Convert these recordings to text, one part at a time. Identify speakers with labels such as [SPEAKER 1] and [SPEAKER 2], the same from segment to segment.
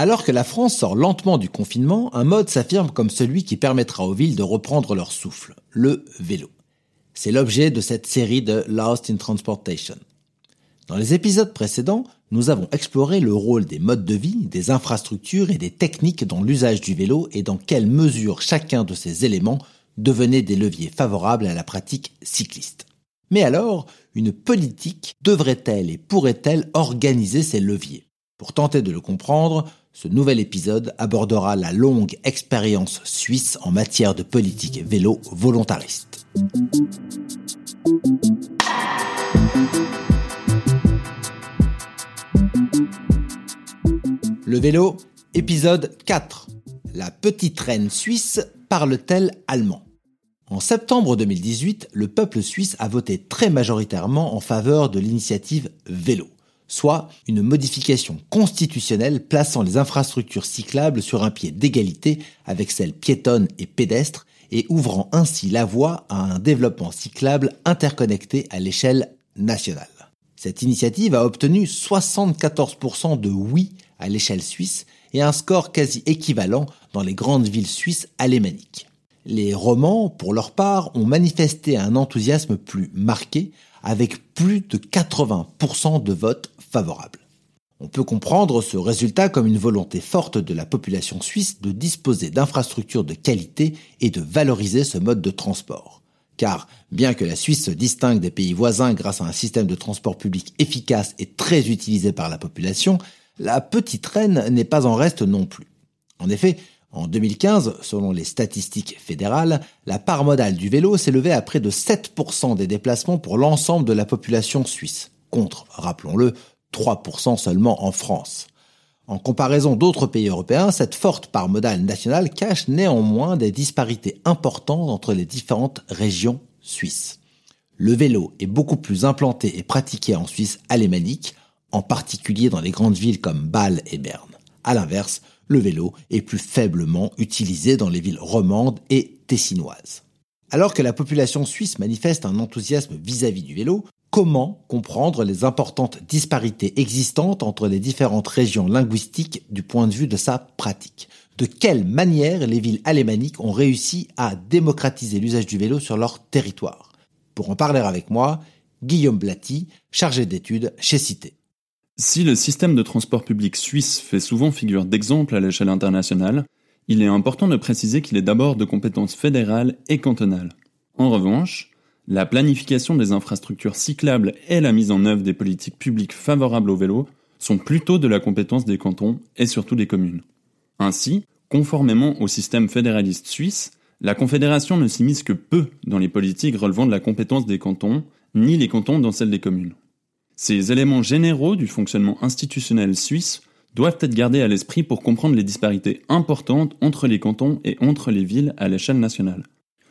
[SPEAKER 1] Alors que la France sort lentement du confinement, un mode s'affirme comme celui qui permettra aux villes de reprendre leur souffle, le vélo. C'est l'objet de cette série de Lost in Transportation. Dans les épisodes précédents, nous avons exploré le rôle des modes de vie, des infrastructures et des techniques dans l'usage du vélo et dans quelle mesure chacun de ces éléments devenait des leviers favorables à la pratique cycliste. Mais alors, une politique devrait-elle et pourrait-elle organiser ces leviers? Pour tenter de le comprendre, ce nouvel épisode abordera la longue expérience suisse en matière de politique vélo volontariste. Le vélo, épisode 4. La petite reine suisse parle-t-elle allemand? En septembre 2018, le peuple suisse a voté très majoritairement en faveur de l'initiative vélo soit une modification constitutionnelle plaçant les infrastructures cyclables sur un pied d'égalité avec celles piétonnes et pédestres et ouvrant ainsi la voie à un développement cyclable interconnecté à l'échelle nationale. Cette initiative a obtenu 74% de oui à l'échelle suisse et un score quasi équivalent dans les grandes villes suisses alémaniques. Les romans, pour leur part, ont manifesté un enthousiasme plus marqué, avec plus de 80% de votes favorables. On peut comprendre ce résultat comme une volonté forte de la population suisse de disposer d'infrastructures de qualité et de valoriser ce mode de transport. Car, bien que la Suisse se distingue des pays voisins grâce à un système de transport public efficace et très utilisé par la population, la petite reine n'est pas en reste non plus. En effet, en 2015, selon les statistiques fédérales, la part modale du vélo s'élevait à près de 7% des déplacements pour l'ensemble de la population suisse, contre, rappelons-le, 3% seulement en France. En comparaison d'autres pays européens, cette forte part modale nationale cache néanmoins des disparités importantes entre les différentes régions suisses. Le vélo est beaucoup plus implanté et pratiqué en Suisse alémanique, en particulier dans les grandes villes comme Bâle et Berne. À l'inverse, le vélo est plus faiblement utilisé dans les villes romandes et tessinoises. Alors que la population suisse manifeste un enthousiasme vis-à-vis du vélo, comment comprendre les importantes disparités existantes entre les différentes régions linguistiques du point de vue de sa pratique? De quelle manière les villes alémaniques ont réussi à démocratiser l'usage du vélo sur leur territoire? Pour en parler avec moi, Guillaume Blatti, chargé d'études chez Cité.
[SPEAKER 2] Si le système de transport public suisse fait souvent figure d'exemple à l'échelle internationale, il est important de préciser qu'il est d'abord de compétences fédérales et cantonales. En revanche, la planification des infrastructures cyclables et la mise en œuvre des politiques publiques favorables au vélo sont plutôt de la compétence des cantons et surtout des communes. Ainsi, conformément au système fédéraliste suisse, la Confédération ne s'immisce que peu dans les politiques relevant de la compétence des cantons, ni les cantons dans celle des communes. Ces éléments généraux du fonctionnement institutionnel suisse doivent être gardés à l'esprit pour comprendre les disparités importantes entre les cantons et entre les villes à l'échelle nationale.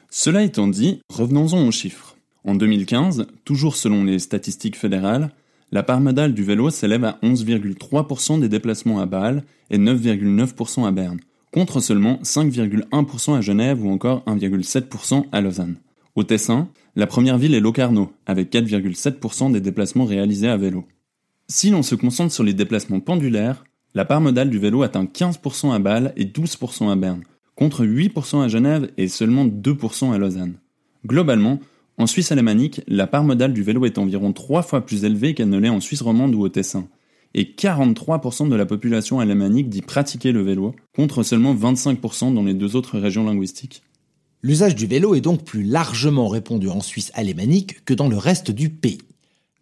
[SPEAKER 2] Cela étant dit, revenons-en aux chiffres. En 2015, toujours selon les statistiques fédérales, la part modale du vélo s'élève à 11,3% des déplacements à Bâle et 9,9% à Berne, contre seulement 5,1% à Genève ou encore 1,7% à Lausanne. Au Tessin, la première ville est Locarno, avec 4,7% des déplacements réalisés à vélo. Si l'on se concentre sur les déplacements pendulaires, la part modale du vélo atteint 15% à Bâle et 12% à Berne, contre 8% à Genève et seulement 2% à Lausanne. Globalement, en Suisse alémanique, la part modale du vélo est environ 3 fois plus élevée qu'elle ne l'est en Suisse romande ou au Tessin, et 43% de la population alémanique dit pratiquer le vélo, contre seulement 25% dans les deux autres régions linguistiques.
[SPEAKER 1] L'usage du vélo est donc plus largement répandu en Suisse alémanique que dans le reste du pays.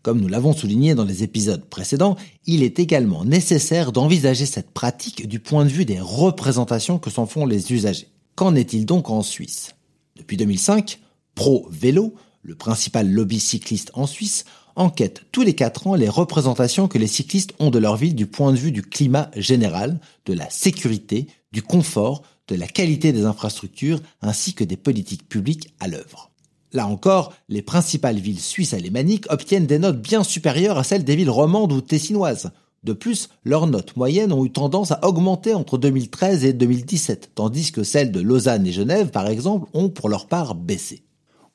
[SPEAKER 1] Comme nous l'avons souligné dans les épisodes précédents, il est également nécessaire d'envisager cette pratique du point de vue des représentations que s'en font les usagers. Qu'en est-il donc en Suisse? Depuis 2005, Pro Vélo, le principal lobby cycliste en Suisse, enquête tous les quatre ans les représentations que les cyclistes ont de leur ville du point de vue du climat général, de la sécurité, du confort, de la qualité des infrastructures ainsi que des politiques publiques à l'œuvre. Là encore, les principales villes suisses alémaniques obtiennent des notes bien supérieures à celles des villes romandes ou tessinoises. De plus, leurs notes moyennes ont eu tendance à augmenter entre 2013 et 2017, tandis que celles de Lausanne et Genève, par exemple, ont pour leur part baissé.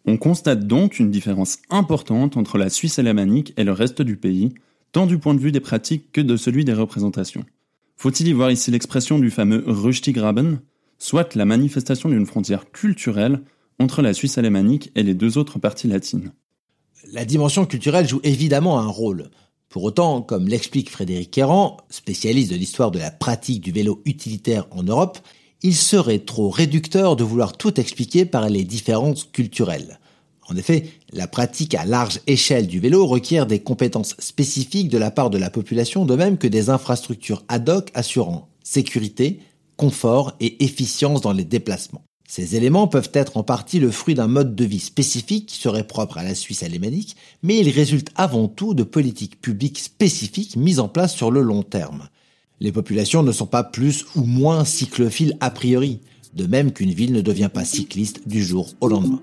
[SPEAKER 2] On constate donc une différence importante entre la Suisse alémanique et le reste du pays, tant du point de vue des pratiques que de celui des représentations. Faut-il y voir ici l'expression du fameux Rüstigraben, soit la manifestation d'une frontière culturelle entre la Suisse alémanique et les deux autres parties latines.
[SPEAKER 1] La dimension culturelle joue évidemment un rôle. Pour autant, comme l'explique Frédéric Quérant, spécialiste de l'histoire de la pratique du vélo utilitaire en Europe, il serait trop réducteur de vouloir tout expliquer par les différences culturelles. En effet, la pratique à large échelle du vélo requiert des compétences spécifiques de la part de la population, de même que des infrastructures ad hoc assurant sécurité, confort et efficience dans les déplacements. Ces éléments peuvent être en partie le fruit d'un mode de vie spécifique qui serait propre à la Suisse alémanique, mais ils résultent avant tout de politiques publiques spécifiques mises en place sur le long terme. Les populations ne sont pas plus ou moins cyclophiles a priori, de même qu'une ville ne devient pas cycliste du jour au lendemain.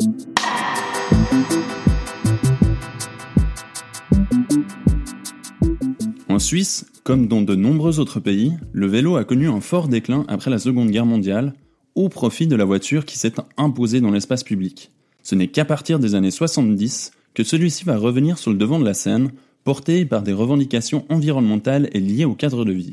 [SPEAKER 2] En Suisse, comme dans de nombreux autres pays, le vélo a connu un fort déclin après la Seconde Guerre mondiale, au profit de la voiture qui s'est imposée dans l'espace public. Ce n'est qu'à partir des années 70 que celui-ci va revenir sur le devant de la scène, porté par des revendications environnementales et liées au cadre de vie.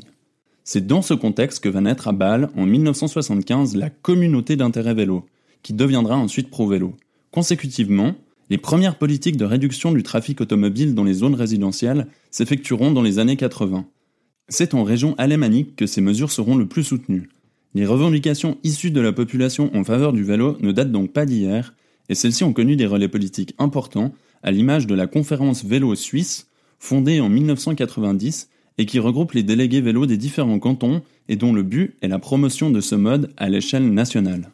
[SPEAKER 2] C'est dans ce contexte que va naître à Bâle, en 1975, la communauté d'intérêt vélo, qui deviendra ensuite Pro Vélo. Consécutivement, les premières politiques de réduction du trafic automobile dans les zones résidentielles s'effectueront dans les années 80. C'est en région alémanique que ces mesures seront le plus soutenues. Les revendications issues de la population en faveur du vélo ne datent donc pas d'hier, et celles-ci ont connu des relais politiques importants, à l'image de la conférence vélo suisse, fondée en 1990 et qui regroupe les délégués vélo des différents cantons et dont le but est la promotion de ce mode à l'échelle nationale.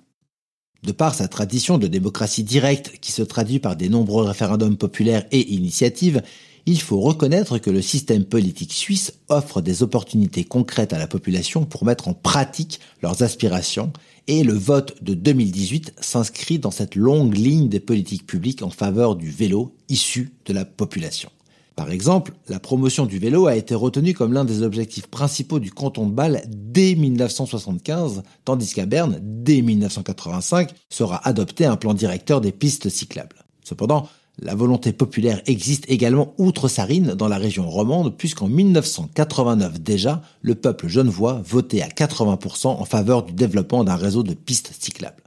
[SPEAKER 1] De par sa tradition de démocratie directe qui se traduit par des nombreux référendums populaires et initiatives, il faut reconnaître que le système politique suisse offre des opportunités concrètes à la population pour mettre en pratique leurs aspirations et le vote de 2018 s'inscrit dans cette longue ligne des politiques publiques en faveur du vélo issu de la population. Par exemple, la promotion du vélo a été retenue comme l'un des objectifs principaux du canton de Bâle dès 1975, tandis qu'à Berne, dès 1985, sera adopté un plan directeur des pistes cyclables. Cependant, la volonté populaire existe également outre Sarine dans la région romande puisqu'en 1989 déjà, le peuple genevois votait à 80% en faveur du développement d'un réseau de pistes cyclables.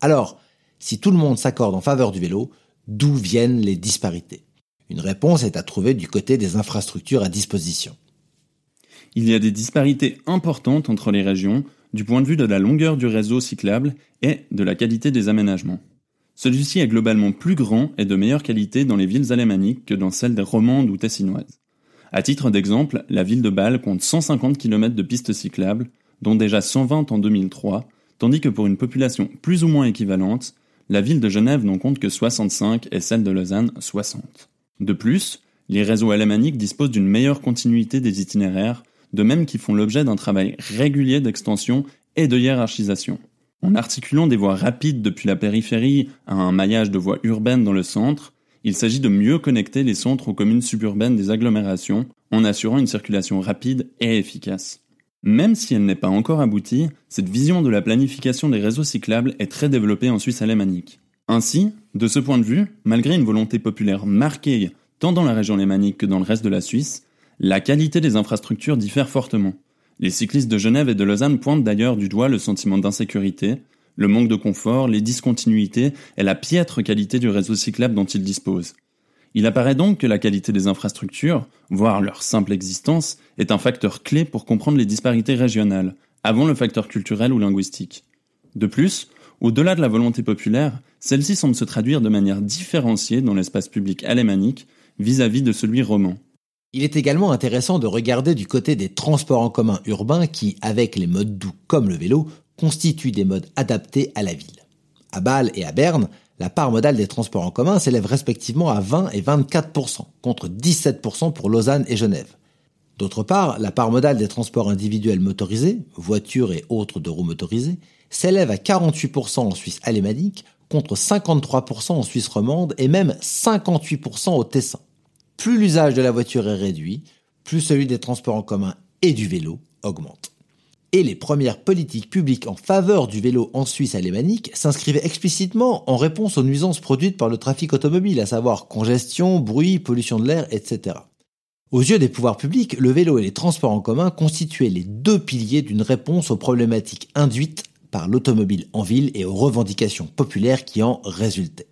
[SPEAKER 1] Alors, si tout le monde s'accorde en faveur du vélo, d'où viennent les disparités? Une réponse est à trouver du côté des infrastructures à disposition.
[SPEAKER 2] Il y a des disparités importantes entre les régions du point de vue de la longueur du réseau cyclable et de la qualité des aménagements. Celui-ci est globalement plus grand et de meilleure qualité dans les villes alémaniques que dans celles des romandes ou tessinoises. À titre d'exemple, la ville de Bâle compte 150 km de pistes cyclables, dont déjà 120 en 2003, tandis que pour une population plus ou moins équivalente, la ville de Genève n'en compte que 65 et celle de Lausanne 60. De plus, les réseaux alémaniques disposent d'une meilleure continuité des itinéraires, de même qu'ils font l'objet d'un travail régulier d'extension et de hiérarchisation. En articulant des voies rapides depuis la périphérie à un maillage de voies urbaines dans le centre, il s'agit de mieux connecter les centres aux communes suburbaines des agglomérations en assurant une circulation rapide et efficace. Même si elle n'est pas encore aboutie, cette vision de la planification des réseaux cyclables est très développée en Suisse alémanique. Ainsi, de ce point de vue, malgré une volonté populaire marquée tant dans la région alémanique que dans le reste de la Suisse, la qualité des infrastructures diffère fortement. Les cyclistes de Genève et de Lausanne pointent d'ailleurs du doigt le sentiment d'insécurité, le manque de confort, les discontinuités et la piètre qualité du réseau cyclable dont ils disposent. Il apparaît donc que la qualité des infrastructures, voire leur simple existence, est un facteur clé pour comprendre les disparités régionales, avant le facteur culturel ou linguistique. De plus, au-delà de la volonté populaire, celle-ci semble se traduire de manière différenciée dans l'espace public alémanique vis-à-vis de celui roman.
[SPEAKER 1] Il est également intéressant de regarder du côté des transports en commun urbains qui, avec les modes doux comme le vélo, constituent des modes adaptés à la ville. À Bâle et à Berne, la part modale des transports en commun s'élève respectivement à 20 et 24% contre 17% pour Lausanne et Genève. D'autre part, la part modale des transports individuels motorisés, voitures et autres de roues motorisées, s'élève à 48% en Suisse alémanique contre 53% en Suisse romande et même 58% au Tessin. Plus l'usage de la voiture est réduit, plus celui des transports en commun et du vélo augmente. Et les premières politiques publiques en faveur du vélo en Suisse alémanique s'inscrivaient explicitement en réponse aux nuisances produites par le trafic automobile, à savoir congestion, bruit, pollution de l'air, etc. Aux yeux des pouvoirs publics, le vélo et les transports en commun constituaient les deux piliers d'une réponse aux problématiques induites par l'automobile en ville et aux revendications populaires qui en résultaient.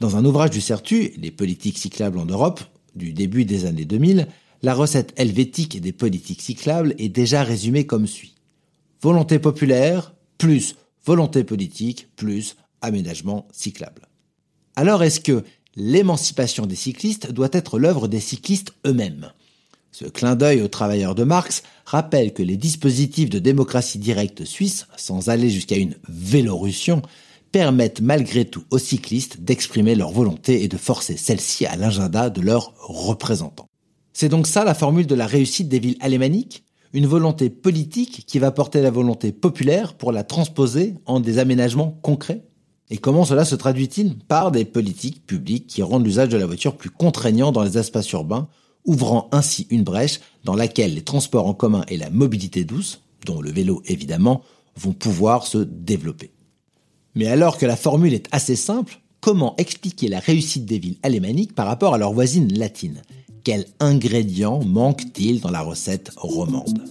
[SPEAKER 1] Dans un ouvrage du CERTU, Les politiques cyclables en Europe, du début des années 2000, la recette helvétique des politiques cyclables est déjà résumée comme suit. Volonté populaire, plus volonté politique, plus aménagement cyclable. Alors est-ce que l'émancipation des cyclistes doit être l'œuvre des cyclistes eux-mêmes? Ce clin d'œil aux travailleurs de Marx rappelle que les dispositifs de démocratie directe suisse, sans aller jusqu'à une vélorussion, permettent malgré tout aux cyclistes d'exprimer leur volonté et de forcer celle-ci à l'agenda de leurs représentants. C'est donc ça la formule de la réussite des villes alémaniques? Une volonté politique qui va porter la volonté populaire pour la transposer en des aménagements concrets? Et comment cela se traduit-il Par des politiques publiques qui rendent l'usage de la voiture plus contraignant dans les espaces urbains, ouvrant ainsi une brèche dans laquelle les transports en commun et la mobilité douce, dont le vélo évidemment, vont pouvoir se développer? Mais alors que la formule est assez simple, comment expliquer la réussite des villes alémaniques par rapport à leurs voisines latines? Quel ingrédient manque-t-il dans la recette romande?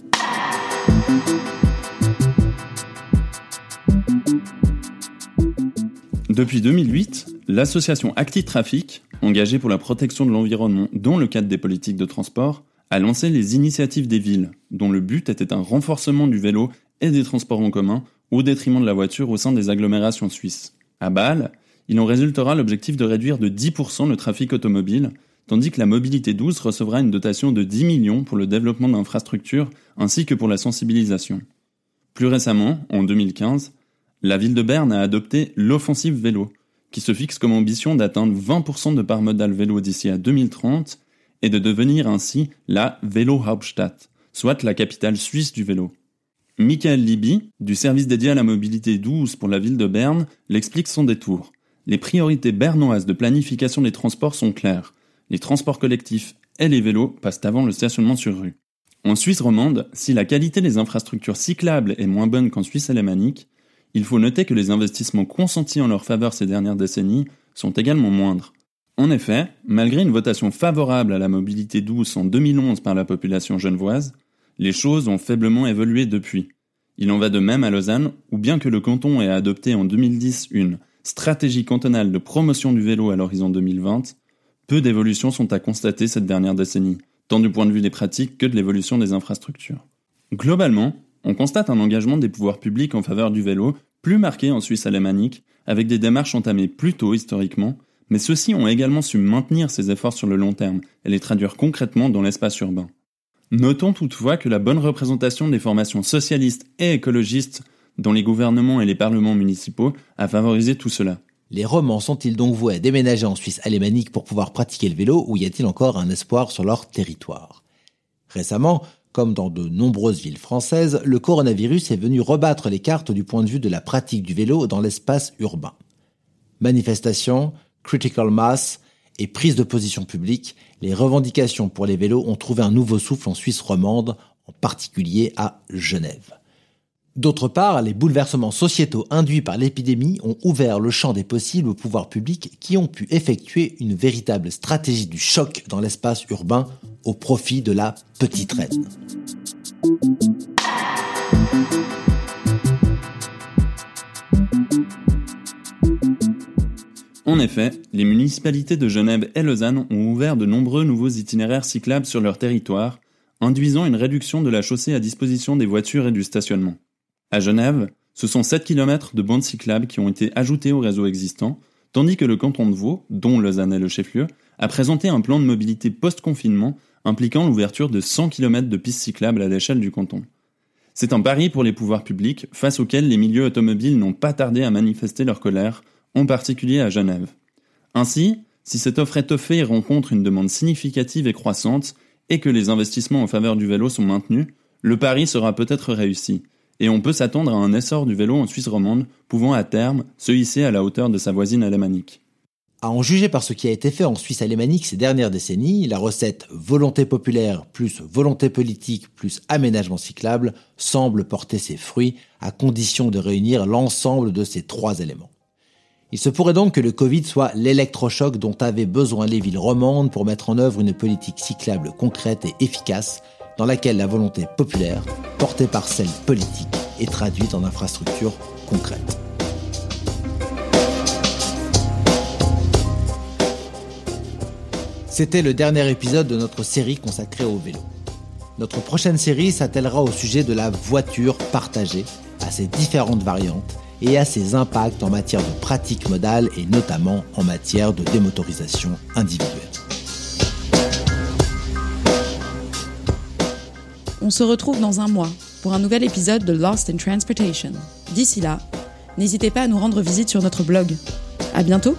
[SPEAKER 2] Depuis 2008, l'association Acti-Trafic, engagée pour la protection de l'environnement dans le cadre des politiques de transport, a lancé les initiatives des villes, dont le but était un renforcement du vélo et des transports en commun au détriment de la voiture au sein des agglomérations suisses. À Bâle, il en résultera l'objectif de réduire de 10% le trafic automobile, tandis que la mobilité douce recevra une dotation de 10 millions pour le développement d'infrastructures ainsi que pour la sensibilisation. Plus récemment, en 2015, la ville de Berne a adopté l'offensive vélo, qui se fixe comme ambition d'atteindre 20% de part modale vélo d'ici à 2030 et de devenir ainsi la Vélo Hauptstadt, soit la capitale suisse du vélo. Michael Libby, du service dédié à la mobilité douce pour la ville de Berne, l'explique son détour. Les priorités bernoises de planification des transports sont claires. Les transports collectifs et les vélos passent avant le stationnement sur rue. En Suisse romande, si la qualité des infrastructures cyclables est moins bonne qu'en Suisse alémanique, il faut noter que les investissements consentis en leur faveur ces dernières décennies sont également moindres. En effet, malgré une votation favorable à la mobilité douce en 2011 par la population genevoise, les choses ont faiblement évolué depuis. Il en va de même à Lausanne, où bien que le canton ait adopté en 2010 une stratégie cantonale de promotion du vélo à l'horizon 2020, peu d'évolutions sont à constater cette dernière décennie, tant du point de vue des pratiques que de l'évolution des infrastructures. Globalement, on constate un engagement des pouvoirs publics en faveur du vélo plus marqué en Suisse alémanique, avec des démarches entamées plus tôt historiquement, mais ceux-ci ont également su maintenir ces efforts sur le long terme et les traduire concrètement dans l'espace urbain. Notons toutefois que la bonne représentation des formations socialistes et écologistes dans les gouvernements et les parlements municipaux a favorisé tout cela.
[SPEAKER 1] Les Romans sont-ils donc voués à déménager en Suisse alémanique pour pouvoir pratiquer le vélo ou y a-t-il encore un espoir sur leur territoire? Récemment, comme dans de nombreuses villes françaises, le coronavirus est venu rebattre les cartes du point de vue de la pratique du vélo dans l'espace urbain. Manifestations, critical mass, et prise de position publique, les revendications pour les vélos ont trouvé un nouveau souffle en Suisse romande, en particulier à Genève. D'autre part, les bouleversements sociétaux induits par l'épidémie ont ouvert le champ des possibles aux pouvoirs publics qui ont pu effectuer une véritable stratégie du choc dans l'espace urbain au profit de la petite reine.
[SPEAKER 2] En effet, les municipalités de Genève et Lausanne ont ouvert de nombreux nouveaux itinéraires cyclables sur leur territoire, induisant une réduction de la chaussée à disposition des voitures et du stationnement. À Genève, ce sont 7 km de bandes cyclables qui ont été ajoutés au réseau existant, tandis que le canton de Vaud, dont Lausanne est le chef-lieu, a présenté un plan de mobilité post-confinement impliquant l'ouverture de 100 km de pistes cyclables à l'échelle du canton. C'est un pari pour les pouvoirs publics face auquel les milieux automobiles n'ont pas tardé à manifester leur colère, en particulier à Genève. Ainsi, si cette offre étoffée rencontre une demande significative et croissante, et que les investissements en faveur du vélo sont maintenus, le pari sera peut-être réussi, et on peut s'attendre à un essor du vélo en Suisse romande pouvant à terme se hisser à la hauteur de sa voisine alémanique.
[SPEAKER 1] À en juger par ce qui a été fait en Suisse alémanique ces dernières décennies, la recette volonté populaire plus volonté politique plus aménagement cyclable semble porter ses fruits à condition de réunir l'ensemble de ces trois éléments. Il se pourrait donc que le Covid soit l'électrochoc dont avaient besoin les villes romandes pour mettre en œuvre une politique cyclable concrète et efficace dans laquelle la volonté populaire, portée par celle politique, est traduite en infrastructures concrètes. C'était le dernier épisode de notre série consacrée au vélo. Notre prochaine série s'attellera au sujet de la voiture partagée, à ses différentes variantes et à ses impacts en matière de pratique modale et notamment en matière de démotorisation individuelle.
[SPEAKER 3] On se retrouve dans un mois pour un nouvel épisode de Lost in Transportation. D'ici là, n'hésitez pas à nous rendre visite sur notre blog. À bientôt!